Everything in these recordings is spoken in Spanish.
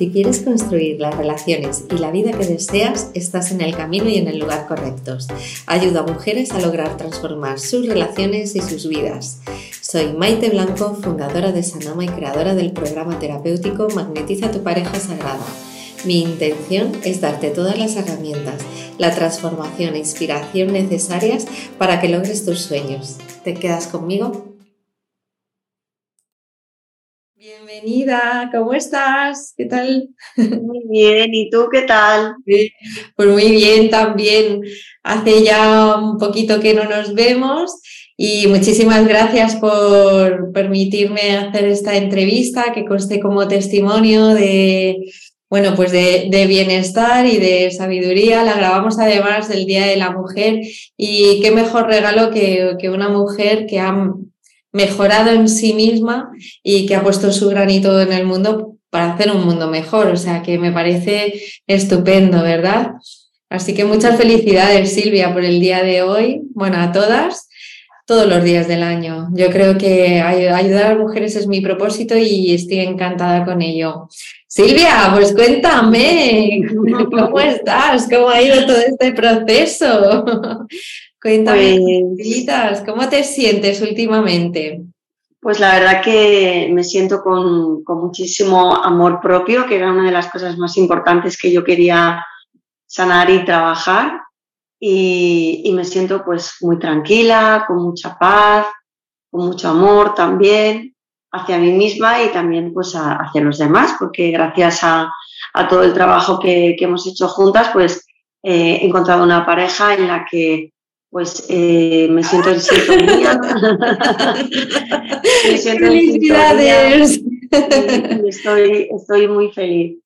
Si quieres construir las relaciones y la vida que deseas, estás en el camino y en el lugar correctos. Ayuda a mujeres a lograr transformar sus relaciones y sus vidas. Soy Maite Blanco, fundadora de Sanama y creadora del programa terapéutico Magnetiza tu pareja sagrada. Mi intención es darte todas las herramientas, la transformación e inspiración necesarias para que logres tus sueños. ¿Te quedas conmigo? Bienvenida, ¿cómo estás? ¿Qué tal? Muy bien, ¿y tú qué tal? Pues muy bien también. Hace ya un poquito que no nos vemos y muchísimas gracias por permitirme hacer esta entrevista que conste como testimonio de, bueno, pues de, de, bienestar y de sabiduría. La grabamos además del Día de la Mujer y qué mejor regalo que, que una mujer que ha mejorado en sí misma y que ha puesto su granito en el mundo para hacer un mundo mejor. O sea que me parece estupendo, ¿verdad? Así que muchas felicidades, Silvia, por el día de hoy. Bueno, a todas, todos los días del año. Yo creo que ayudar a las mujeres es mi propósito y estoy encantada con ello. Silvia, pues cuéntame, ¿cómo estás? ¿Cómo ha ido todo este proceso? Cuéntame, pues, ¿cómo te sientes últimamente? Pues la verdad que me siento con, muchísimo amor propio, que era una de las cosas más importantes que yo quería sanar y trabajar. Y, me siento pues muy tranquila, con mucha paz, con mucho amor también hacia mí misma y también pues hacia los demás, porque gracias a, todo el trabajo que, hemos hecho juntas, pues he encontrado una pareja en la que pues eh, me siento en sintonía. me siento ¡Felicidades! estoy, estoy muy feliz.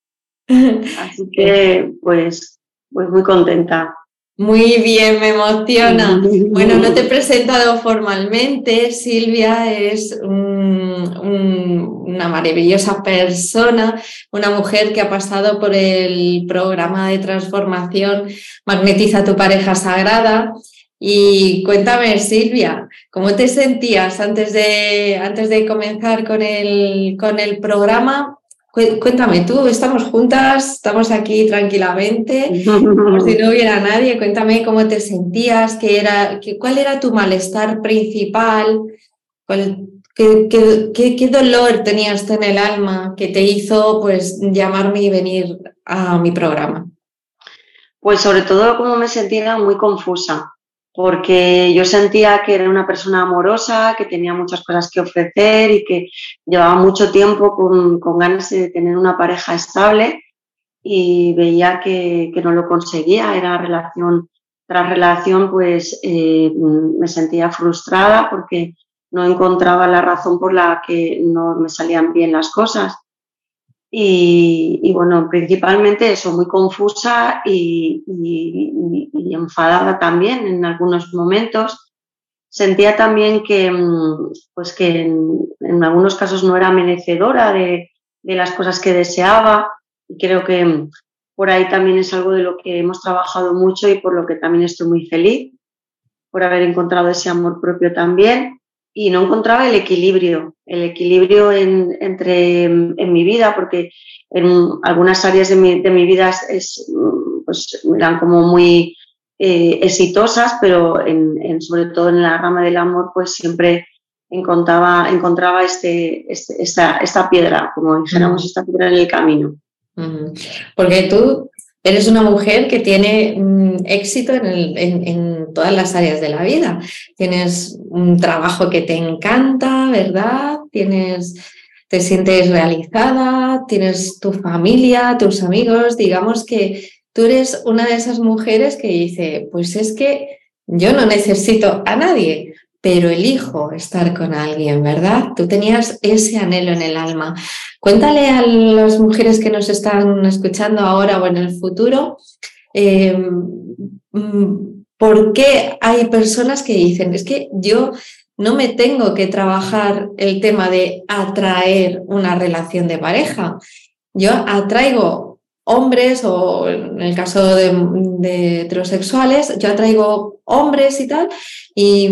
Así que, pues, pues muy contenta. Muy bien, me emociona. Bueno, no te he presentado formalmente. Silvia es una maravillosa persona, una mujer que ha pasado por el programa de transformación Magnetiza tu pareja sagrada y cuéntame, Silvia, ¿cómo te sentías antes de, antes de comenzar con el, con el programa? Cuéntame tú, estamos juntas, estamos aquí tranquilamente, como si no hubiera nadie. Cuéntame cómo te sentías, qué era, qué, cuál era tu malestar principal, qué, qué, qué, dolor tenías en el alma que te hizo pues llamarme y venir a mi programa. Pues sobre todo como me sentía muy confusa porque yo sentía que era una persona amorosa, que tenía muchas cosas que ofrecer y que llevaba mucho tiempo con, ganas de tener una pareja estable y veía que, no lo conseguía, era relación tras relación, pues eh, me sentía frustrada porque no encontraba la razón por la que no me salían bien las cosas. Y, bueno, principalmente eso, muy confusa y, enfadada también en algunos momentos. Sentía también que, mm, pues que en, algunos casos no era merecedora de, de, las cosas que deseaba y creo que mm, por ahí también es algo de lo que hemos trabajado mucho y por lo que también estoy muy feliz, por haber encontrado ese amor propio también y no encontraba el equilibrio, el equilibrio en, entre, en mi vida, porque en algunas áreas de mi, de mi vida es, pues, eran como muy eh, exitosas, pero en, sobre todo en la rama del amor, pues siempre encontraba, encontraba este, este esta, esta, piedra, como dijéramos, esta piedra en el camino. Porque tú Eres una mujer que tiene mm, éxito en, todas las áreas de la vida. Tienes un trabajo que te encanta, ¿verdad? Tienes, te sientes realizada, tienes tu familia, tus amigos. Digamos que tú eres una de esas mujeres que dice, pues es que yo no necesito a nadie, pero elijo estar con alguien, ¿verdad? Tú tenías ese anhelo en el alma. Cuéntale a las mujeres que nos están escuchando ahora o en el futuro, em, mm, ¿por qué hay personas que dicen, es que yo no me tengo que trabajar el tema de atraer una relación de pareja? Yo atraigo hombres o en el caso de, heterosexuales, yo atraigo hombres y tal, y,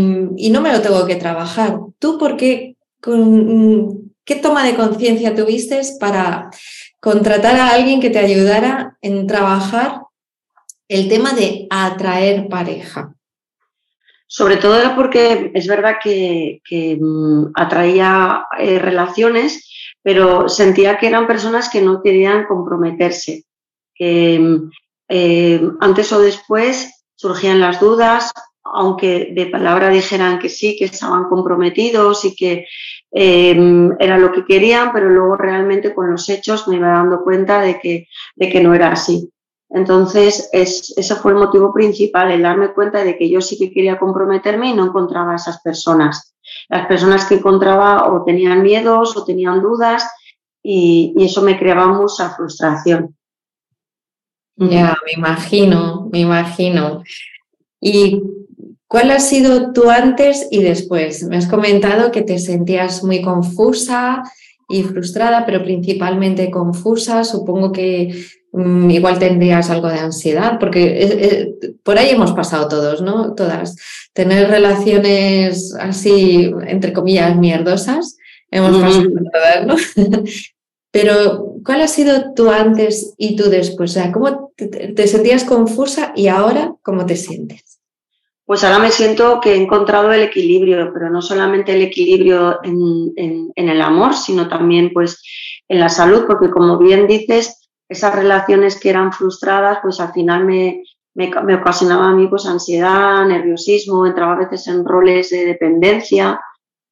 no me lo tengo que trabajar. ¿Tú por qué ¿Qué toma de conciencia tuviste para contratar a alguien que te ayudara en trabajar el tema de atraer pareja? Sobre todo era porque es verdad que, mm, atraía eh, relaciones, pero sentía que eran personas que no querían comprometerse, que mm, eh, antes o después surgían las dudas, aunque de palabra dijeran que sí, que estaban comprometidos y que eh, era lo que querían, pero luego realmente con los hechos me iba dando cuenta de que, de que no era así. Entonces, ese fue el motivo principal, el darme cuenta de que yo sí que quería comprometerme y no encontraba a esas personas. Las personas que encontraba o tenían miedos o tenían dudas y, y eso me creaba mucha frustración. Ya, me imagino, me imagino. ¿Y cuál ha sido tu antes y después? Me has comentado que te sentías muy confusa y frustrada, pero principalmente confusa. Supongo que igual tendrías algo de ansiedad, porque por ahí hemos pasado todos, ¿no? Todas. Tener relaciones así, entre comillas, mierdosas, hemos pasado todas, ¿no? Pero, ¿cuál ha sido tu antes y tu después? O sea, ¿cómo te, sentías confusa y ahora cómo te sientes? Pues ahora me siento que he encontrado el equilibrio, pero no solamente el equilibrio en, en el amor, sino también pues en la salud, porque como bien dices, esas relaciones que eran frustradas, pues al final me, me, ocasionaba a mí pues ansiedad, nerviosismo, entraba a veces en roles de dependencia,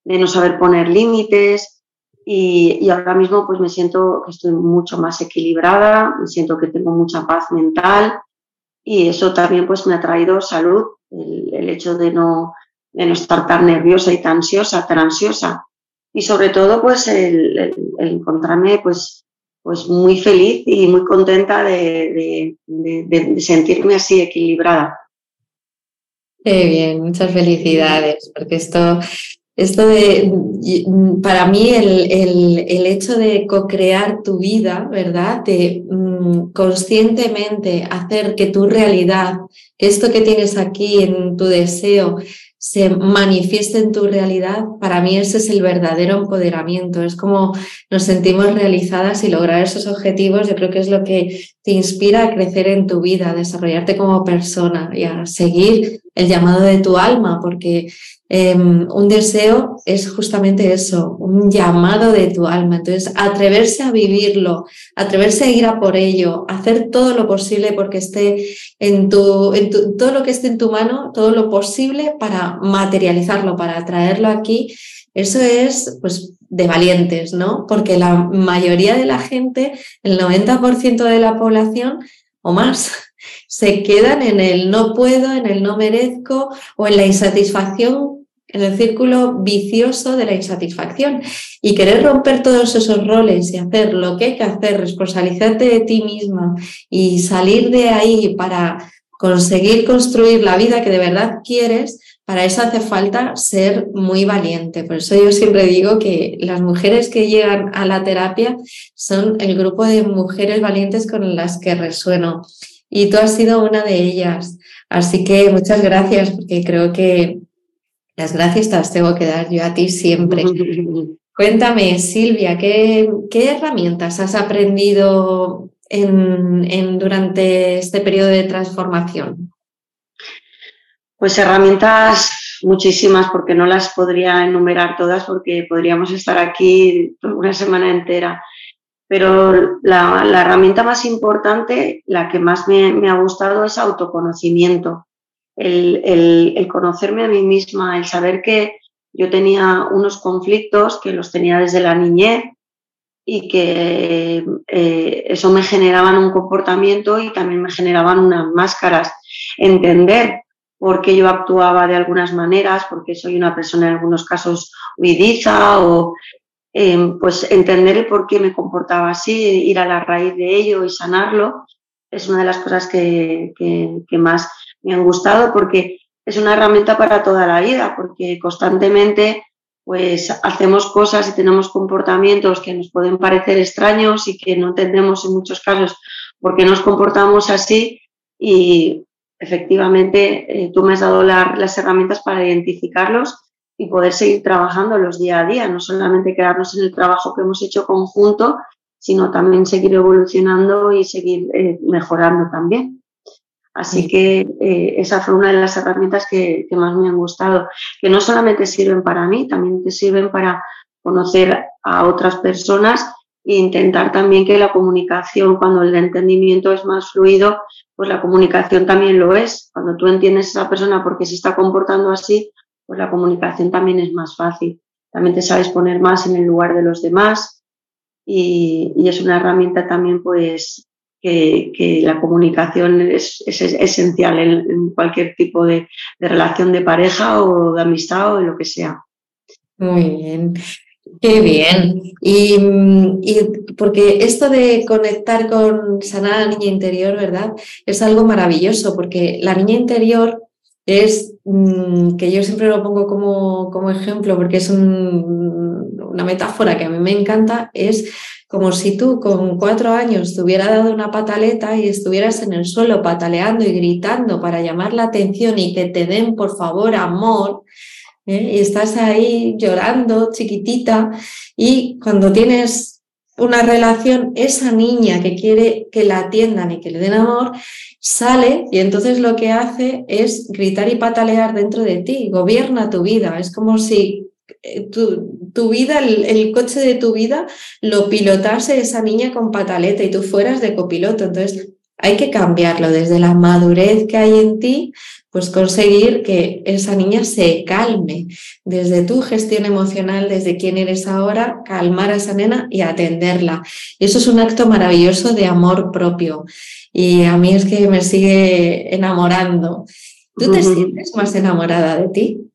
de no saber poner límites y, y, ahora mismo pues me siento que estoy mucho más equilibrada, me siento que tengo mucha paz mental y eso también pues me ha traído salud, el, hecho de no, de no estar tan nerviosa y tan ansiosa, tan ansiosa. Y sobre todo pues el, el encontrarme pues pues muy feliz y muy contenta de, sentirme así equilibrada. Qué bien, muchas felicidades, porque esto, esto de, para mí el, el, hecho de co-crear tu vida, ¿verdad? De mm, conscientemente hacer que tu realidad, que esto que tienes aquí en tu deseo, se manifieste en tu realidad, para mí ese es el verdadero empoderamiento. Es como nos sentimos realizadas y lograr esos objetivos, yo creo que es lo que te inspira a crecer en tu vida, a desarrollarte como persona y a seguir el llamado de tu alma, porque Em, un deseo es justamente eso, un llamado de tu alma. Entonces, atreverse a vivirlo, atreverse a ir a por ello, hacer todo lo posible porque esté en tu, en todo lo que esté en tu mano, todo lo posible para materializarlo, para traerlo aquí. Eso es, pues, de valientes, ¿no? Porque la mayoría de la gente, el 90% de la población o más, se quedan en el no puedo, en el no merezco o en la insatisfacción en el círculo vicioso de la insatisfacción y querer romper todos esos roles y hacer lo que hay que hacer, responsabilizarte de ti misma y salir de ahí para conseguir construir la vida que de verdad quieres, para eso hace falta ser muy valiente. Por eso yo siempre digo que las mujeres que llegan a la terapia son el grupo de mujeres valientes con las que resueno. Y tú has sido una de ellas. Así que muchas gracias, porque creo que las gracias te las tengo que dar yo a ti siempre. Cuéntame, Silvia, ¿qué, herramientas has aprendido en, durante este periodo de transformación? Pues herramientas muchísimas, porque no las podría enumerar todas, porque podríamos estar aquí una semana entera. Pero la, herramienta más importante, la que más me, me ha gustado, es autoconocimiento el, conocerme a mí misma, el saber que yo tenía unos conflictos que los tenía desde la niñez y que eh, eso me generaban un comportamiento y también me generaban unas máscaras. Entender por qué yo actuaba de algunas maneras, porque soy una persona en algunos casos huidiza o em, pues entender el por qué me comportaba así, ir a la raíz de ello y sanarlo, es una de las cosas que, que más me han gustado porque es una herramienta para toda la vida, porque constantemente pues hacemos cosas y tenemos comportamientos que nos pueden parecer extraños y que no entendemos en muchos casos por qué nos comportamos así y efectivamente eh, tú me has dado las herramientas para identificarlos y poder seguir trabajando los día a día, no solamente quedarnos en el trabajo que hemos hecho conjunto, sino también seguir evolucionando y seguir eh, mejorando también. Así que eh, esa fue una de las herramientas que, más me han gustado, que no solamente sirven para mí, también te sirven para conocer a otras personas e intentar también que la comunicación, cuando el entendimiento es más fluido, pues la comunicación también lo es. Cuando tú entiendes a esa persona porque se está comportando así, pues la comunicación también es más fácil. También te sabes poner más en el lugar de los demás y, es una herramienta también pues que, la comunicación es, esencial en, cualquier tipo de, de relación de pareja o de amistad o de lo que sea. Muy bien. Qué bien. Y, porque esto de conectar con sanar a la niña interior, ¿verdad? Es algo maravilloso porque la niña interior es, mm, que yo siempre lo pongo como, como ejemplo porque es una metáfora que a mí me encanta, es como si tú con cuatro años te hubiera dado una pataleta y estuvieras en el suelo pataleando y gritando para llamar la atención y que te den, por favor, amor ¿eh? y estás ahí llorando, chiquitita, y cuando tienes una relación, esa niña que quiere que la atiendan y que le den amor, sale y entonces lo que hace es gritar y patalear dentro de ti, gobierna tu vida, es como si eh, tu, vida, el, el, coche de tu vida, lo pilotase esa niña con pataleta y tú fueras de copiloto. Entonces, hay que cambiarlo desde la madurez que hay en ti pues conseguir que esa niña se calme desde tu gestión emocional, desde quién eres ahora, calmar a esa nena y atenderla. Y eso es un acto maravilloso de amor propio. Y a mí es que me sigue enamorando. ¿Tú te sientes más enamorada de ti?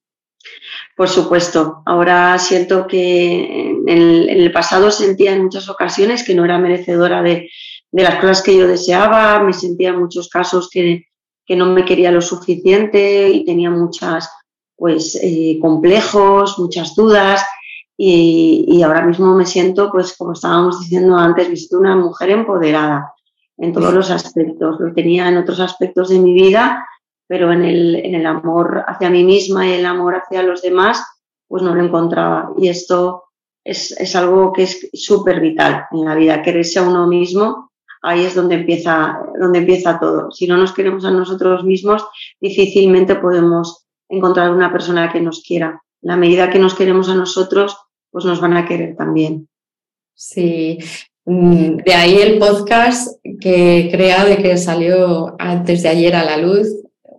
Por supuesto. Ahora siento que en el, pasado sentía en muchas ocasiones que no era merecedora de, de las cosas que yo deseaba, me sentía en muchos casos que que no me quería lo suficiente y tenía muchas pues eh, complejos, muchas dudas y, ahora mismo me siento pues como estábamos diciendo antes, me una mujer empoderada en todos los aspectos. Lo tenía en otros aspectos de mi vida, pero en el, en el amor hacia mí misma y el amor hacia los demás pues no lo encontraba y esto es, es algo que es súper vital en la vida, quererse a uno mismo ahí es donde empieza, donde empieza todo. Si no nos queremos a nosotros mismos, difícilmente podemos encontrar una persona que nos quiera. La medida que nos queremos a nosotros, pues nos van a querer también. Sí, mm, de ahí el podcast que he creado y que salió antes de ayer a la luz,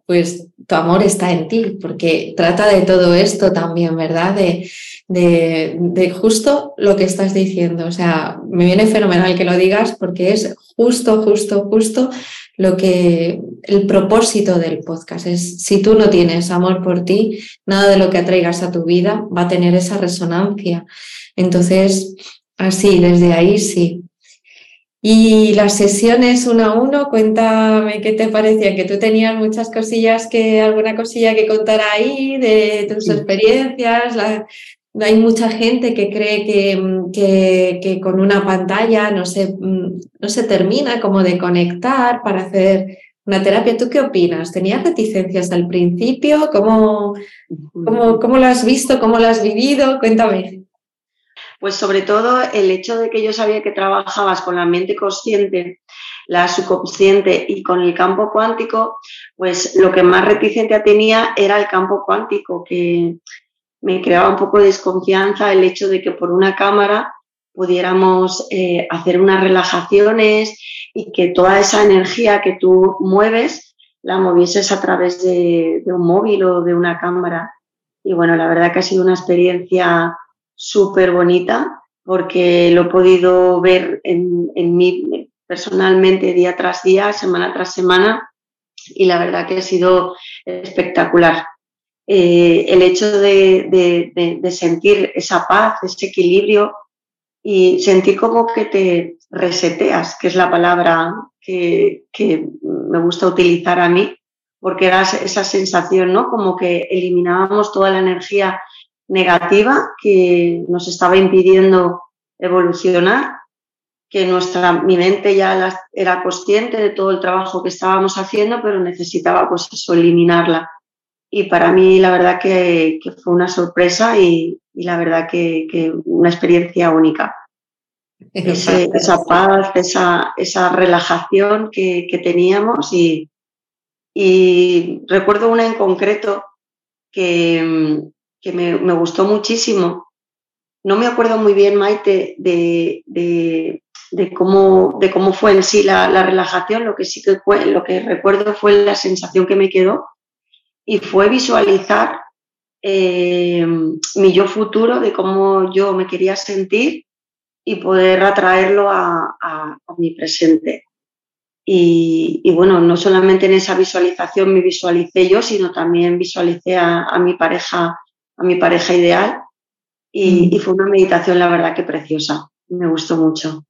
pues tu amor está en ti, porque trata de todo esto también, ¿verdad? De, de, justo lo que estás diciendo. O sea, me viene fenomenal que lo digas porque es justo, justo, justo lo que el propósito del podcast es. Si tú no tienes amor por ti, nada de lo que atraigas a tu vida va a tener esa resonancia. Entonces, así, desde ahí sí. Y las sesiones uno a uno, cuéntame qué te parecía, que tú tenías muchas cosillas que, alguna cosilla que contar ahí de tus experiencias, hay mucha gente que cree que, que, con una pantalla no se, no se termina como de conectar para hacer una terapia. ¿Tú qué opinas? ¿Tenías reticencias al principio? ¿Cómo, cómo, cómo lo has visto? ¿Cómo lo has vivido? Cuéntame. Pues sobre todo el hecho de que yo sabía que trabajabas con la mente consciente, la subconsciente y con el campo cuántico, pues lo que más reticencia tenía era el campo cuántico, que me creaba un poco de desconfianza el hecho de que por una cámara pudiéramos eh, hacer unas relajaciones y que toda esa energía que tú mueves la movieses a través de un móvil o de una cámara. Y bueno, la verdad que ha sido una experiencia súper bonita porque lo he podido ver en, en mí personalmente día tras día, semana tras semana y la verdad que ha sido espectacular. Eh, el hecho de, de, sentir esa paz, ese equilibrio y sentir como que te reseteas, que es la palabra que, que me gusta utilizar a mí, porque era esa sensación, ¿no? Como que eliminábamos toda la energía negativa que nos estaba impidiendo evolucionar, que nuestra, mi mente ya era consciente de todo el trabajo que estábamos haciendo, pero necesitaba pues eso, eliminarla. Y para mí la verdad que, fue una sorpresa y, la verdad que, una experiencia única. esa paz, esa, esa relajación que, teníamos y, y, recuerdo una en concreto que, que me, gustó muchísimo. No me acuerdo muy bien, Maite, de, de, cómo, de cómo fue en sí la, la, relajación, lo que sí que lo que recuerdo fue la sensación que me quedó y fue visualizar eh, mi yo futuro, de cómo yo me quería sentir y poder atraerlo a, mi presente. Y, bueno, no solamente en esa visualización me visualicé yo, sino también visualicé a, mi pareja, a mi pareja ideal. Y, mm. y, fue una meditación, la verdad, que preciosa. Me gustó mucho.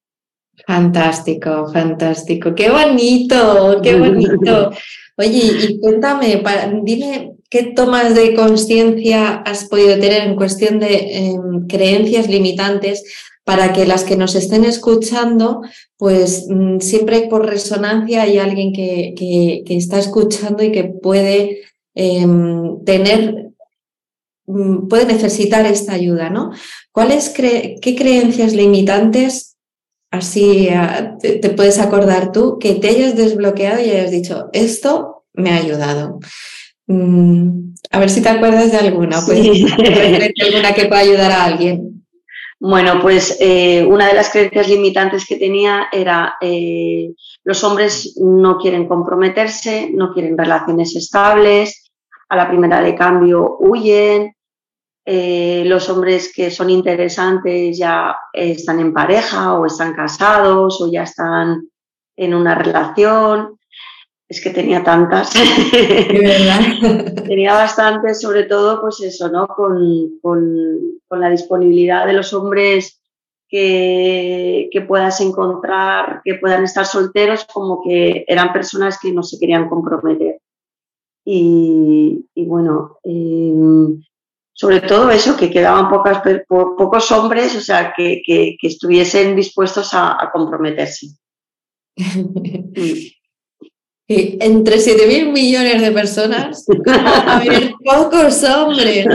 Fantástico, fantástico. Qué bonito, qué bonito. Oye, y cuéntame, dime qué tomas de conciencia has podido tener en cuestión de em, creencias limitantes para que las que nos estén escuchando, pues mm, siempre por resonancia hay alguien que, que, está escuchando y que puede em, tener, puede necesitar esta ayuda, ¿no? ¿Cuáles qué creencias limitantes así ah, te, puedes acordar tú que te hayas desbloqueado y hayas dicho, esto me ha ayudado? Mm, a ver si te acuerdas de alguna, pues, alguna que pueda ayudar a alguien. Bueno, pues eh, una de las creencias limitantes que tenía era eh, los hombres no quieren comprometerse, no quieren relaciones estables, a la primera de cambio huyen, eh, los hombres que son interesantes ya están en pareja o están casados o ya están en una relación es que tenía tantas. tenía bastantes, sobre todo, pues eso, ¿no? Con, la disponibilidad de los hombres que, que, puedas encontrar, que puedan estar solteros, como que eran personas que no se querían comprometer. Y, bueno, em, sobre todo eso, que quedaban pocas, pocos hombres, o sea, que, estuviesen dispuestos a, a comprometerse. entre 7 mil millones de personas, a haber pocos hombres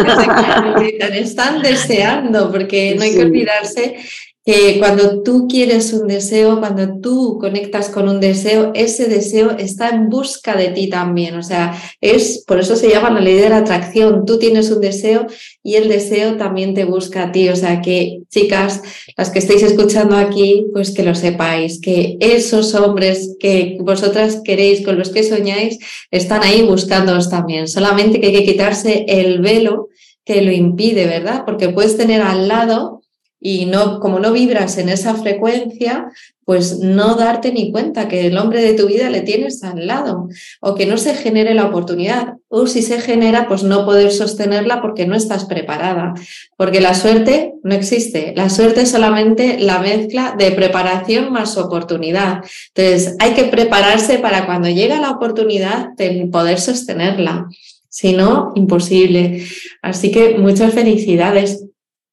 que están deseando, porque no hay que olvidarse que cuando tú quieres un deseo, cuando tú conectas con un deseo, ese deseo está en busca de ti también. O sea, es por eso se llama la ley de la atracción. Tú tienes un deseo y el deseo también te busca a ti. O sea, que chicas, las que estáis escuchando aquí, pues que lo sepáis, que esos hombres que vosotras queréis, con los que soñáis, están ahí buscándoos también. Solamente que hay que quitarse el velo que lo impide, ¿verdad? Porque puedes tener al lado y no, como no vibras en esa frecuencia, pues no darte ni cuenta que el hombre de tu vida le tienes al lado o que no se genere la oportunidad o si se genera, pues no poder sostenerla porque no estás preparada, porque la suerte no existe, la suerte es solamente la mezcla de preparación más oportunidad. Entonces, hay que prepararse para cuando llega la oportunidad de poder sostenerla. Si no, imposible. Así que muchas felicidades.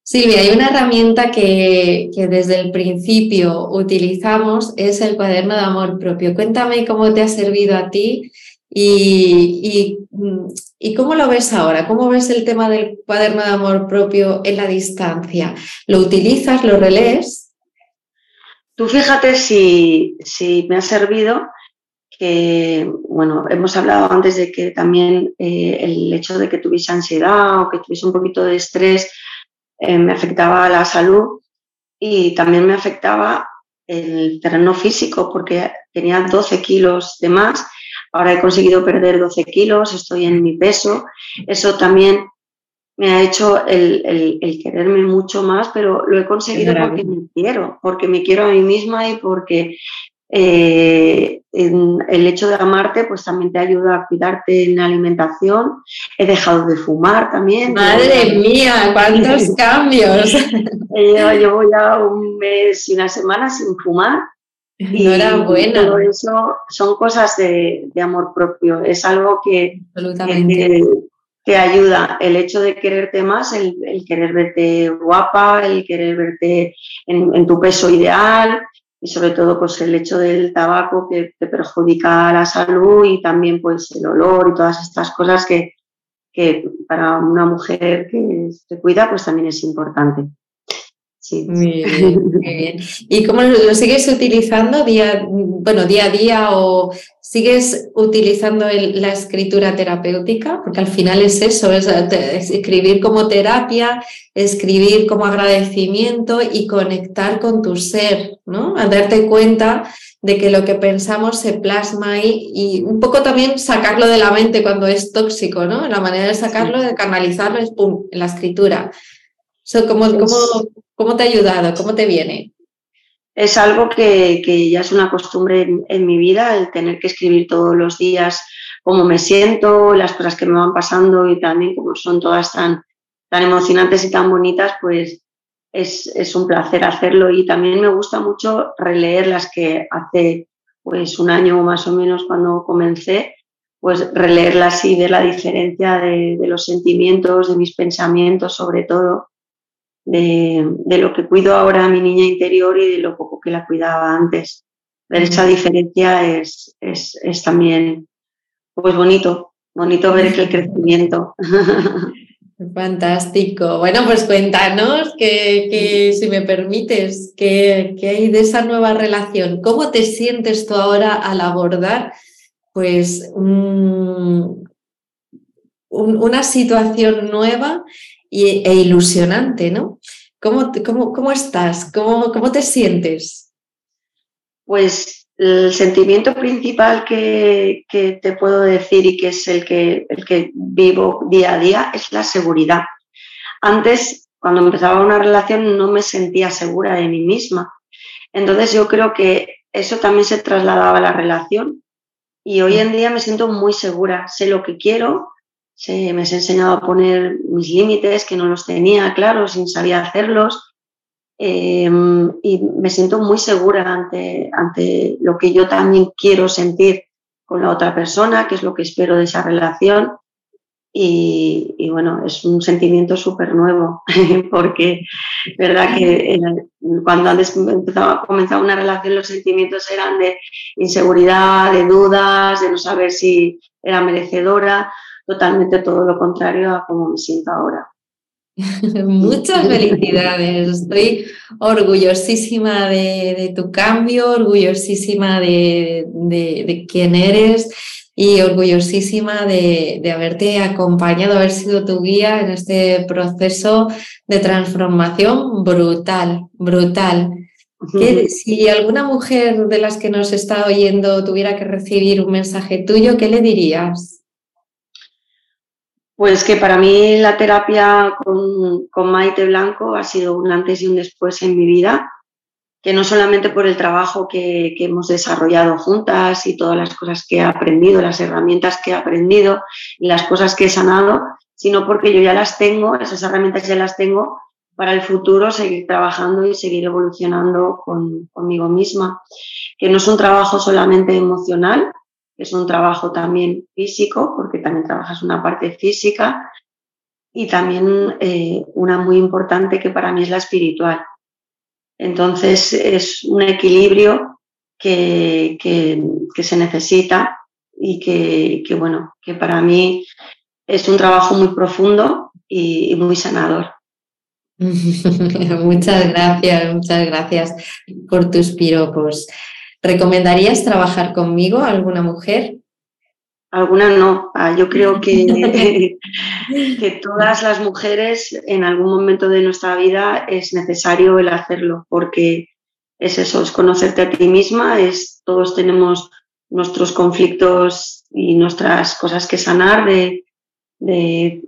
Silvia, hay una herramienta que, desde el principio utilizamos, es el cuaderno de amor propio. Cuéntame cómo te ha servido a ti y, y, cómo lo ves ahora. ¿Cómo ves el tema del cuaderno de amor propio en la distancia? ¿Lo utilizas, lo relees? Tú fíjate si, si me ha servido que, bueno, hemos hablado antes de que también eh, el hecho de que tuviese ansiedad o que tuviese un poquito de estrés eh, me afectaba la salud y también me afectaba el terreno físico porque tenía 12 kilos de más. Ahora he conseguido perder 12 kilos, estoy en mi peso. Eso también me ha hecho el, el, quererme mucho más, pero lo he conseguido porque me quiero, porque me quiero a mí misma y porque eh, el hecho de amarte pues también te ayuda a cuidarte en la alimentación. He dejado de fumar también. Madre mía, cuántos cambios. Llevo ya un mes y una semana sin fumar. Enhorabuena. Y todo eso son cosas de, amor propio. Es algo que, que te, ayuda. El hecho de quererte más, el, querer verte guapa, el querer verte en, en tu peso ideal, y sobre todo pues el hecho del tabaco que te perjudica la salud y también pues el olor y todas estas cosas que, que para una mujer que se cuida pues también es importante. Sí. Muy bien, ¿Y cómo lo sigues utilizando día, bueno, día a día o sigues utilizando la escritura terapéutica? Porque al final es eso, es, escribir como terapia, escribir como agradecimiento y conectar con tu ser, ¿no? A darte cuenta de que lo que pensamos se plasma ahí y un poco también sacarlo de la mente cuando es tóxico, ¿no? La manera de sacarlo, de canalizarlo es pum, en la escritura. ¿Cómo, cómo, te ha ayudado? ¿Cómo te viene? Es algo que, ya es una costumbre en, mi vida, el tener que escribir todos los días cómo me siento, las cosas que me van pasando y también como son todas tan, tan emocionantes y tan bonitas, pues es, es, un placer hacerlo y también me gusta mucho releer las que hace pues un año más o menos cuando comencé, pues releerlas y ver la diferencia de, de los sentimientos, de mis pensamientos sobre todo de, lo que cuido ahora a mi niña interior y de lo poco que la cuidaba antes. Ver esa diferencia es, es, también pues bonito, bonito ver el crecimiento. Fantástico. Bueno, pues cuéntanos que, si me permites, ¿qué, hay de esa nueva relación? ¿Cómo te sientes tú ahora al abordar pues una situación nueva e ilusionante, ¿no? ¿Cómo, cómo, cómo estás? ¿Cómo, ¿Cómo te sientes? Pues el sentimiento principal que, que, te puedo decir y que es el que, el que vivo día a día es la seguridad. Antes, cuando empezaba una relación, no me sentía segura de mí misma. Entonces yo creo que eso también se trasladaba a la relación y hoy en día me siento muy segura, sé lo que quiero, se, me has enseñado a poner mis límites, que no los tenía claros, sin sabía hacerlos. Em, y me siento muy segura ante, ante lo que yo también quiero sentir con la otra persona, que es lo que espero de esa relación. Y, y bueno, es un sentimiento súper nuevo, porque verdad que cuando antes empezaba, comenzaba una relación los sentimientos eran de inseguridad, de dudas, de no saber si era merecedora totalmente todo lo contrario a como me siento ahora. Muchas felicidades. Estoy orgullosísima de, tu cambio, orgullosísima de, quién eres y orgullosísima de, haberte acompañado, haber sido tu guía en este proceso de transformación brutal, brutal. si alguna mujer de las que nos está oyendo tuviera que recibir un mensaje tuyo, ¿qué le dirías? Pues que para mí la terapia con, Maite Blanco ha sido un antes y un después en mi vida, que no solamente por el trabajo que, hemos desarrollado juntas y todas las cosas que he aprendido, las herramientas que he aprendido y las cosas que he sanado, sino porque yo ya las tengo, esas herramientas ya las tengo para el futuro seguir trabajando y seguir evolucionando conmigo misma. Que no es un trabajo solamente emocional, es un trabajo también físico, porque también trabajas una parte física, y también eh, una muy importante que para mí es la espiritual. Entonces es un equilibrio que, que, se necesita y que, bueno, que para mí es un trabajo muy profundo y, y muy sanador. muchas gracias, muchas gracias por tus piropos. ¿Recomendarías trabajar conmigo a alguna mujer? Alguna no. Ah, yo creo que, que todas las mujeres en algún momento de nuestra vida es necesario el hacerlo, porque es eso, es conocerte a ti misma, es todos tenemos nuestros conflictos y nuestras cosas que sanar de,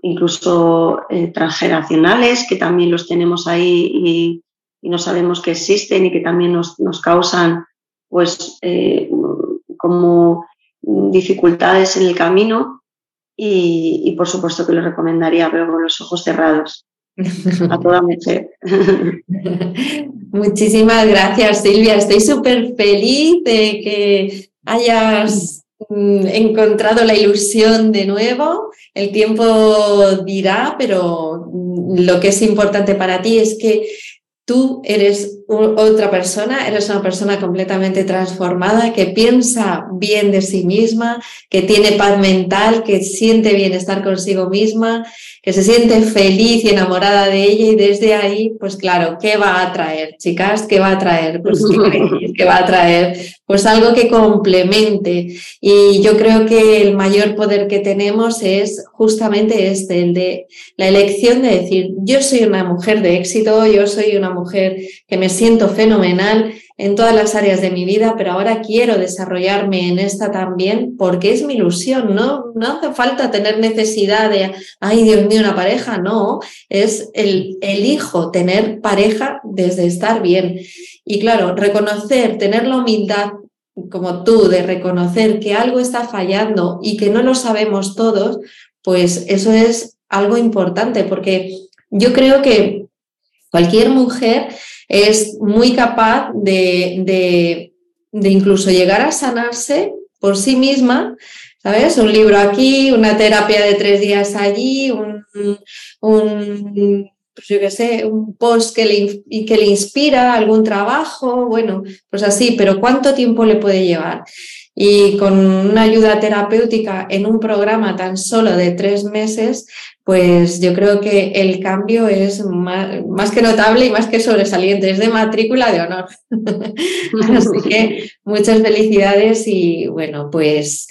incluso eh, transgeneracionales, que también los tenemos ahí y, no sabemos que existen y que también nos, nos causan pues eh, como dificultades en el camino y, por supuesto que lo recomendaría, pero con los ojos cerrados. A toda mujer. Muchísimas gracias, Silvia. Estoy súper feliz de que hayas mm, encontrado la ilusión de nuevo. El tiempo dirá, pero mm, lo que es importante para ti es que tú eres otra persona, eres una persona completamente transformada, que piensa bien de sí misma, que tiene paz mental, que siente bienestar consigo misma, que se siente feliz y enamorada de ella y desde ahí, pues claro, ¿qué va a traer, chicas? ¿Qué va a traer? Pues, ¿qué, va a traer? Pues algo que complemente. Y yo creo que el mayor poder que tenemos es justamente este, el de la elección de decir, yo soy una mujer de éxito, yo soy una mujer que me siento fenomenal en todas las áreas de mi vida, pero ahora quiero desarrollarme en esta también porque es mi ilusión, ¿no? No hace falta tener necesidad de, ay Dios mío, una pareja, no, es el hijo tener pareja desde estar bien. Y claro, reconocer, tener la humildad como tú de reconocer que algo está fallando y que no lo sabemos todos, pues eso es algo importante porque yo creo que cualquier mujer es muy capaz de, incluso llegar a sanarse por sí misma, ¿sabes? Un libro aquí, una terapia de tres días allí, un, un pues yo qué sé, un post que le, que le inspira, algún trabajo, bueno, pues así, pero ¿cuánto tiempo le puede llevar? Y con una ayuda terapéutica en un programa tan solo de tres meses, pues yo creo que el cambio es más, que notable y más que sobresaliente, es de matrícula de honor. Así que muchas felicidades y bueno, pues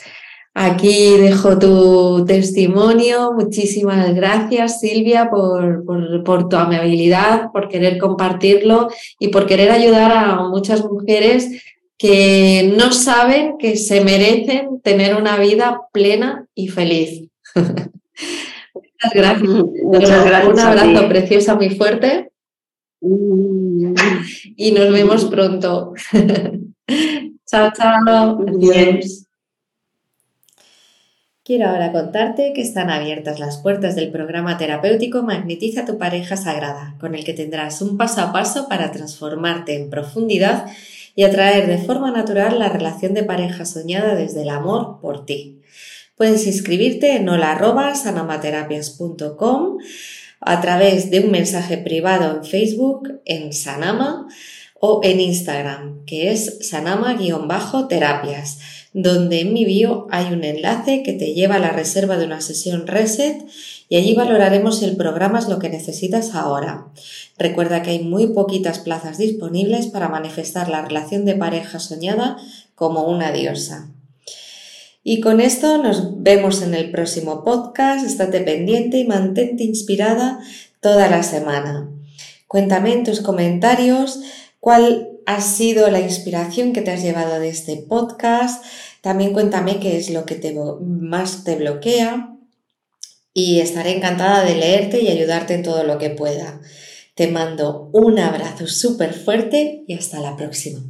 aquí dejo tu testimonio. Muchísimas gracias Silvia por, por tu amabilidad, por querer compartirlo y por querer ayudar a muchas mujeres que no saben que se merecen tener una vida plena y feliz. Muchas gracias. Muchas gracias. Un abrazo preciosa, muy fuerte. Mm. Y nos vemos pronto. chao, chao. Adiós. Quiero ahora contarte que están abiertas las puertas del programa terapéutico Magnetiza tu pareja sagrada, con el que tendrás un paso a paso para transformarte en profundidad y atraer de forma natural la relación de pareja soñada desde el amor por ti. Puedes inscribirte en hola.sanamaterapias.com a través de un mensaje privado en Facebook, en Sanama o en Instagram, que es sanama-terapias, donde en mi bio hay un enlace que te lleva a la reserva de una sesión reset y allí valoraremos si el programa es lo que necesitas ahora. Recuerda que hay muy poquitas plazas disponibles para manifestar la relación de pareja soñada como una diosa. Y con esto nos vemos en el próximo podcast. Estate pendiente y mantente inspirada toda la semana. Cuéntame en tus comentarios cuál ha sido la inspiración que te has llevado de este podcast. También cuéntame qué es lo que te, más te bloquea. Y estaré encantada de leerte y ayudarte en todo lo que pueda. Te mando un abrazo súper fuerte y hasta la próxima.